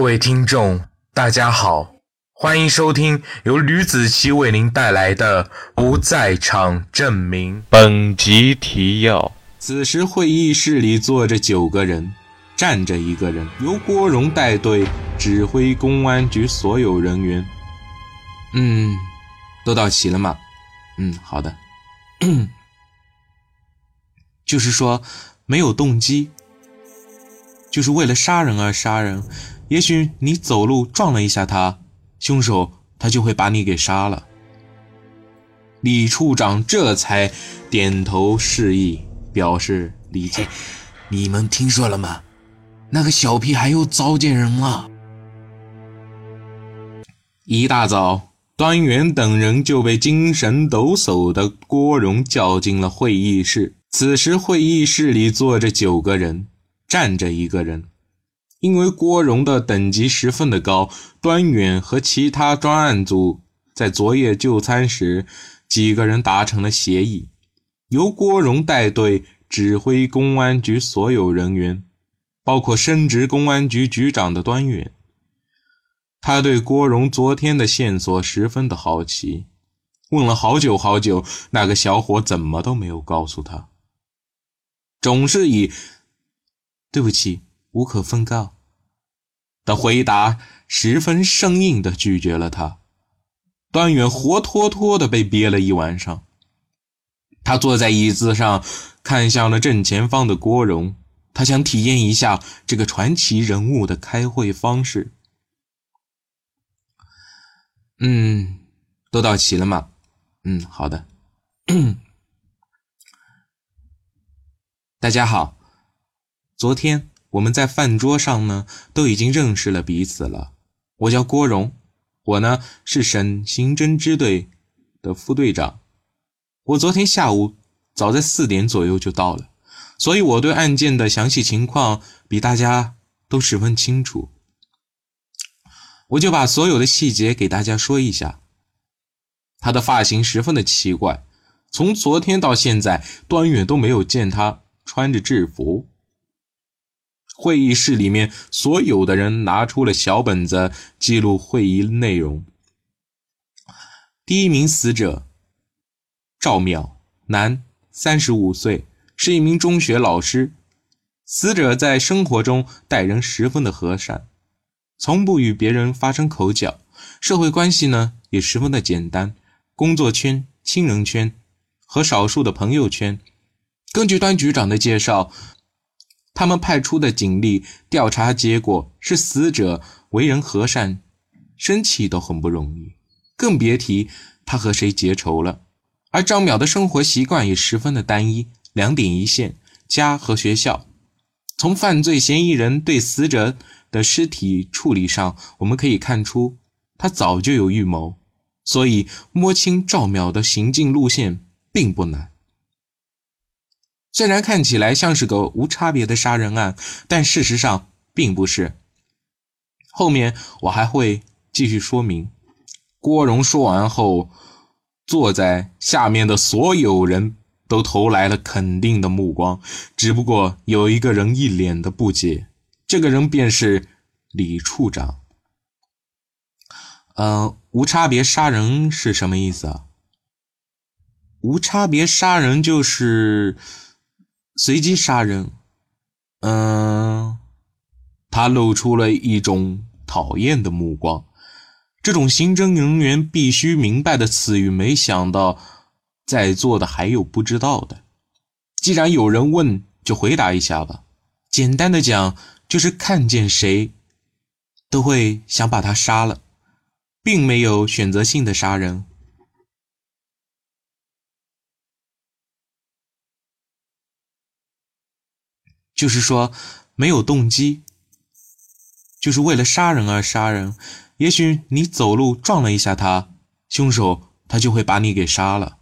各位听众，大家好，欢迎收听由吕子奇为您带来的《不在场证明》。本集提要：此时会议室里坐着九个人，站着一个人，由郭荣带队指挥公安局所有人员。嗯，都到齐了吗？嗯，好的。就是说，没有动机，就是为了杀人而杀人。也许你走路撞了一下他，凶手他就会把你给杀了。李处长这才点头示意，表示理解。你们听说了吗？那个小屁孩又糟践人了。一大早，端元等人就被精神抖擞的郭荣叫进了会议室。此时，会议室里坐着九个人，站着一个人。因为郭荣的等级十分的高，端远和其他专案组在昨夜就餐时，几个人达成了协议，由郭荣带队指挥公安局所有人员，包括升职公安局局长的端远。他对郭荣昨天的线索十分的好奇，问了好久好久，那个小伙怎么都没有告诉他，总是以“对不起”。无可奉告的回答，十分生硬的拒绝了他。端远活脱脱的被憋了一晚上。他坐在椅子上，看向了正前方的郭荣，他想体验一下这个传奇人物的开会方式。嗯，都到齐了吗？嗯，好的。大家好，昨天。我们在饭桌上呢，都已经认识了彼此了。我叫郭荣，我呢是省刑侦支队的副队长。我昨天下午早在四点左右就到了，所以我对案件的详细情况比大家都十分清楚。我就把所有的细节给大家说一下。他的发型十分的奇怪，从昨天到现在，端远都没有见他穿着制服。会议室里面，所有的人拿出了小本子记录会议内容。第一名死者赵淼，男，三十五岁，是一名中学老师。死者在生活中待人十分的和善，从不与别人发生口角，社会关系呢也十分的简单，工作圈、亲人圈和少数的朋友圈。根据端局长的介绍。他们派出的警力调查结果是死者为人和善，生气都很不容易，更别提他和谁结仇了。而张淼的生活习惯也十分的单一，两点一线：家和学校。从犯罪嫌疑人对死者的尸体处理上，我们可以看出他早就有预谋，所以摸清赵淼的行进路线并不难。虽然看起来像是个无差别的杀人案，但事实上并不是。后面我还会继续说明。郭荣说完后，坐在下面的所有人都投来了肯定的目光，只不过有一个人一脸的不解，这个人便是李处长。呃，无差别杀人是什么意思啊？无差别杀人就是。随机杀人，嗯，他露出了一种讨厌的目光。这种刑侦人员必须明白的词语，没想到在座的还有不知道的。既然有人问，就回答一下吧。简单的讲，就是看见谁都会想把他杀了，并没有选择性的杀人。就是说，没有动机，就是为了杀人而杀人。也许你走路撞了一下他，凶手他就会把你给杀了。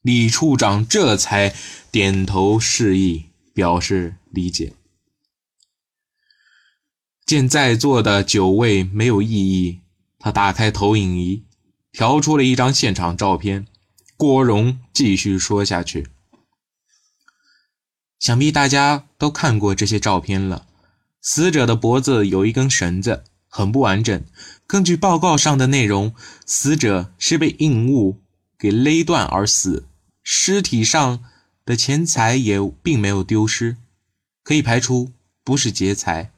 李处长这才点头示意，表示理解。见在座的九位没有异议，他打开投影仪，调出了一张现场照片。郭荣继续说下去。想必大家都看过这些照片了。死者的脖子有一根绳子，很不完整。根据报告上的内容，死者是被硬物给勒断而死，尸体上的钱财也并没有丢失，可以排除不是劫财。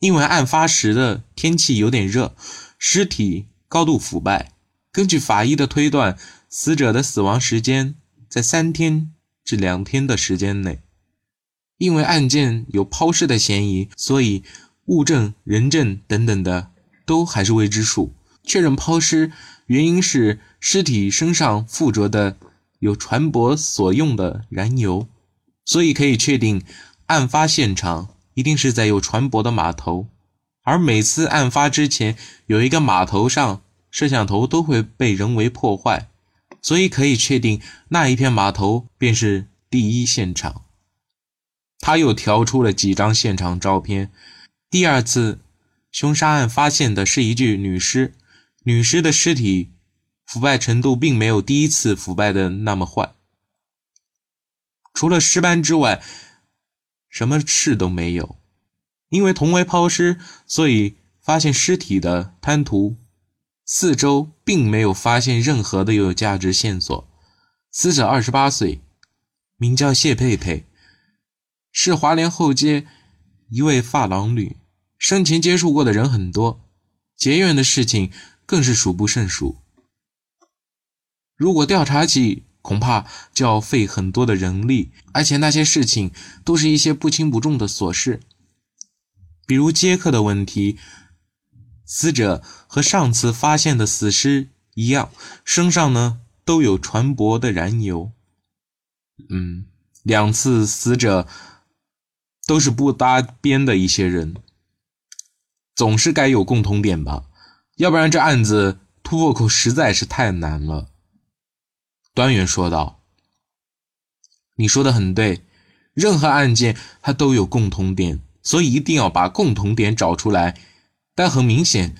因为案发时的天气有点热，尸体高度腐败。根据法医的推断，死者的死亡时间在三天至两天的时间内。因为案件有抛尸的嫌疑，所以物证、人证等等的都还是未知数。确认抛尸原因是尸体身上附着的有船舶所用的燃油，所以可以确定案发现场一定是在有船舶的码头。而每次案发之前，有一个码头上摄像头都会被人为破坏，所以可以确定那一片码头便是第一现场。他又调出了几张现场照片。第二次凶杀案发现的是一具女尸，女尸的尸体腐败程度并没有第一次腐败的那么坏。除了尸斑之外，什么事都没有。因为同为抛尸，所以发现尸体的滩涂四周并没有发现任何的有价值线索。死者二十八岁，名叫谢佩佩。是华联后街一位发廊女，生前接触过的人很多，结怨的事情更是数不胜数。如果调查起，恐怕就要费很多的人力，而且那些事情都是一些不轻不重的琐事，比如接客的问题。死者和上次发现的死尸一样，身上呢都有船舶的燃油。嗯，两次死者。都是不搭边的一些人，总是该有共同点吧，要不然这案子突破口实在是太难了。端元说道：“你说的很对，任何案件它都有共同点，所以一定要把共同点找出来。但很明显，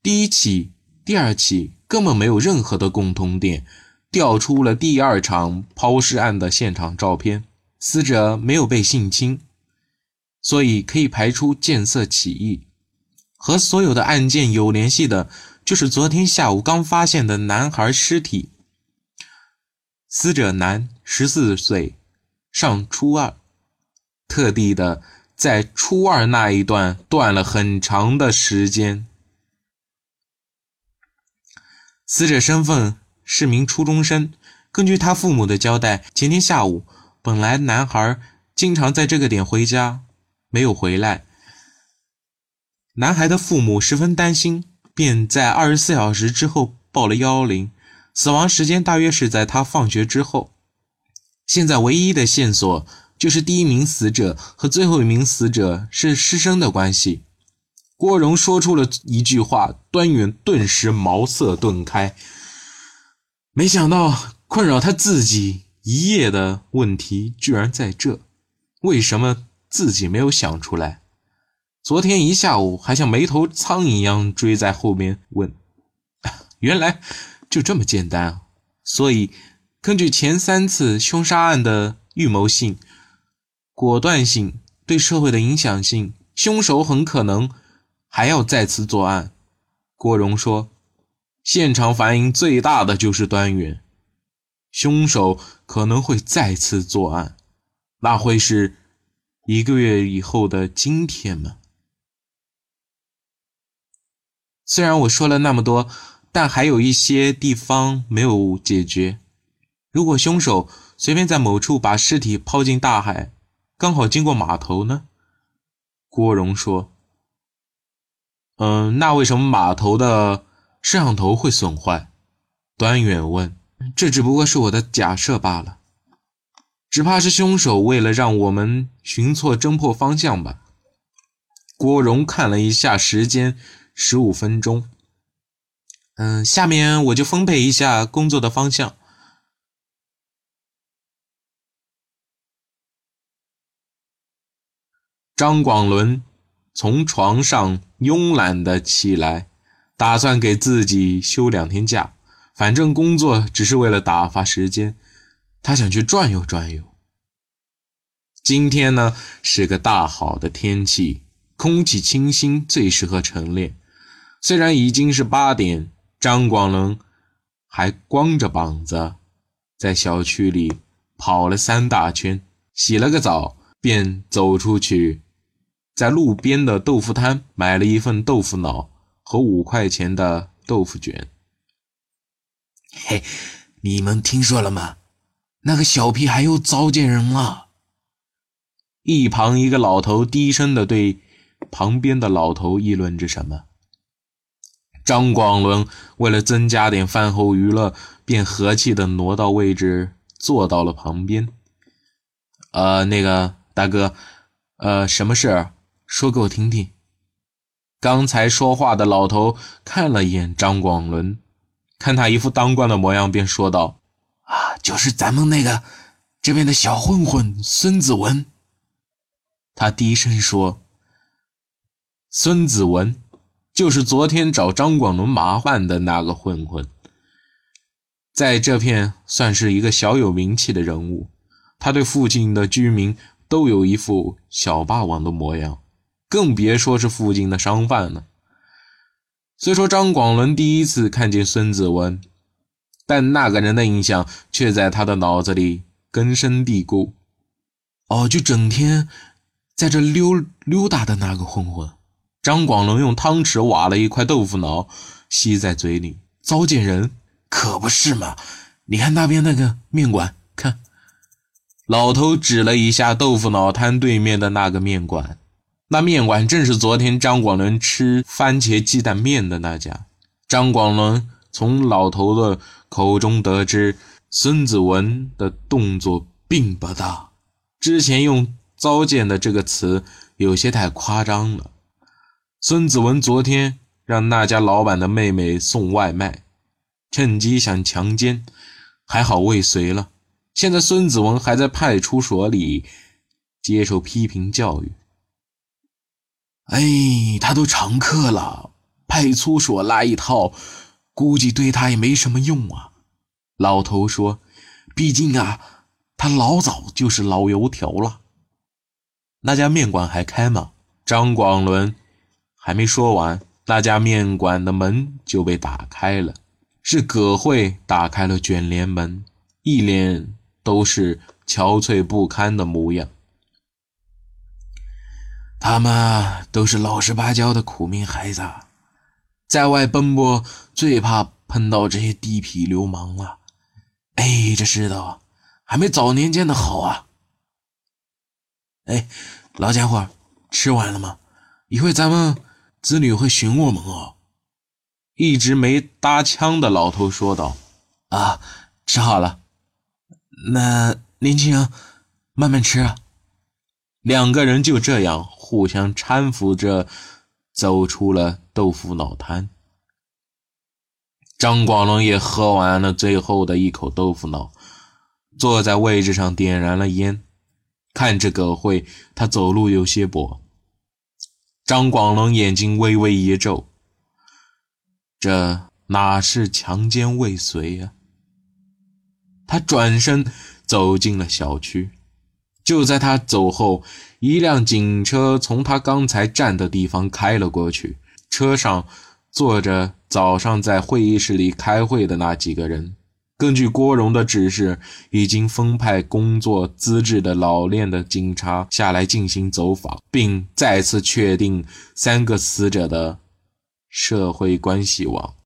第一起、第二起根本没有任何的共同点。调出了第二场抛尸案的现场照片，死者没有被性侵。”所以可以排除见色起意，和所有的案件有联系的，就是昨天下午刚发现的男孩尸体。死者男，十四岁，上初二，特地的在初二那一段断了很长的时间。死者身份是名初中生，根据他父母的交代，前天下午本来男孩经常在这个点回家。没有回来，男孩的父母十分担心，便在二十四小时之后报了幺幺零。死亡时间大约是在他放学之后。现在唯一的线索就是第一名死者和最后一名死者是师生的关系。郭荣说出了一句话，端远顿时茅塞顿开。没想到困扰他自己一夜的问题居然在这，为什么？自己没有想出来，昨天一下午还像没头苍蝇一样追在后面问，原来就这么简单啊！所以根据前三次凶杀案的预谋性、果断性、对社会的影响性，凶手很可能还要再次作案。郭荣说，现场反应最大的就是端云，凶手可能会再次作案，那会是。一个月以后的今天吗？虽然我说了那么多，但还有一些地方没有解决。如果凶手随便在某处把尸体抛进大海，刚好经过码头呢？郭荣说：“嗯，那为什么码头的摄像头会损坏？”端远问：“这只不过是我的假设罢了。”只怕是凶手为了让我们寻错侦破方向吧。郭荣看了一下时间，十五分钟。嗯，下面我就分配一下工作的方向。张广伦从床上慵懒的起来，打算给自己休两天假，反正工作只是为了打发时间。他想去转悠转悠。今天呢是个大好的天气，空气清新，最适合晨练。虽然已经是八点，张广能还光着膀子在小区里跑了三大圈，洗了个澡，便走出去，在路边的豆腐摊买了一份豆腐脑和五块钱的豆腐卷。嘿，你们听说了吗？那个小屁孩又糟践人了。一旁一个老头低声的对旁边的老头议论着什么。张广伦为了增加点饭后娱乐，便和气的挪到位置，坐到了旁边。呃，那个大哥，呃，什么事？说给我听听。刚才说话的老头看了一眼张广伦，看他一副当官的模样，便说道：“啊，就是咱们那个这边的小混混孙子文。”他低声说：“孙子文。”就是昨天找张广伦麻烦的那个混混，在这片算是一个小有名气的人物。他对附近的居民都有一副小霸王的模样，更别说是附近的商贩了。虽说张广伦第一次看见孙子文，但那个人的印象却在他的脑子里根深蒂固。哦，就整天在这溜溜达的那个混混。张广伦用汤匙挖了一块豆腐脑，吸在嘴里，糟践人，可不是嘛？你看那边那个面馆，看，老头指了一下豆腐脑摊对面的那个面馆，那面馆正是昨天张广伦吃番茄鸡蛋面的那家。张广伦从老头的口中得知，孙子文的动作并不大，之前用“糟践”的这个词有些太夸张了。孙子文昨天让那家老板的妹妹送外卖，趁机想强奸，还好未遂了。现在孙子文还在派出所里接受批评教育。哎，他都常客了，派出所来一套，估计对他也没什么用啊。老头说：“毕竟啊，他老早就是老油条了。”那家面馆还开吗？张广伦。还没说完，那家面馆的门就被打开了，是葛慧打开了卷帘门，一脸都是憔悴不堪的模样。他们都是老实巴交的苦命孩子，在外奔波最怕碰到这些地痞流氓了。哎，这世道还没早年间的好啊！哎，老家伙，吃完了吗？一会咱们。子女会寻我们哦。一直没搭腔的老头说道：“啊，吃好了。那年轻人慢慢吃。”两个人就这样互相搀扶着走出了豆腐脑摊。张广龙也喝完了最后的一口豆腐脑，坐在位置上点燃了烟，看着葛慧，他走路有些跛。张广龙眼睛微微一皱，这哪是强奸未遂呀？他转身走进了小区，就在他走后，一辆警车从他刚才站的地方开了过去，车上坐着早上在会议室里开会的那几个人。根据郭荣的指示，已经分派工作资质的老练的警察下来进行走访，并再次确定三个死者的社会关系网。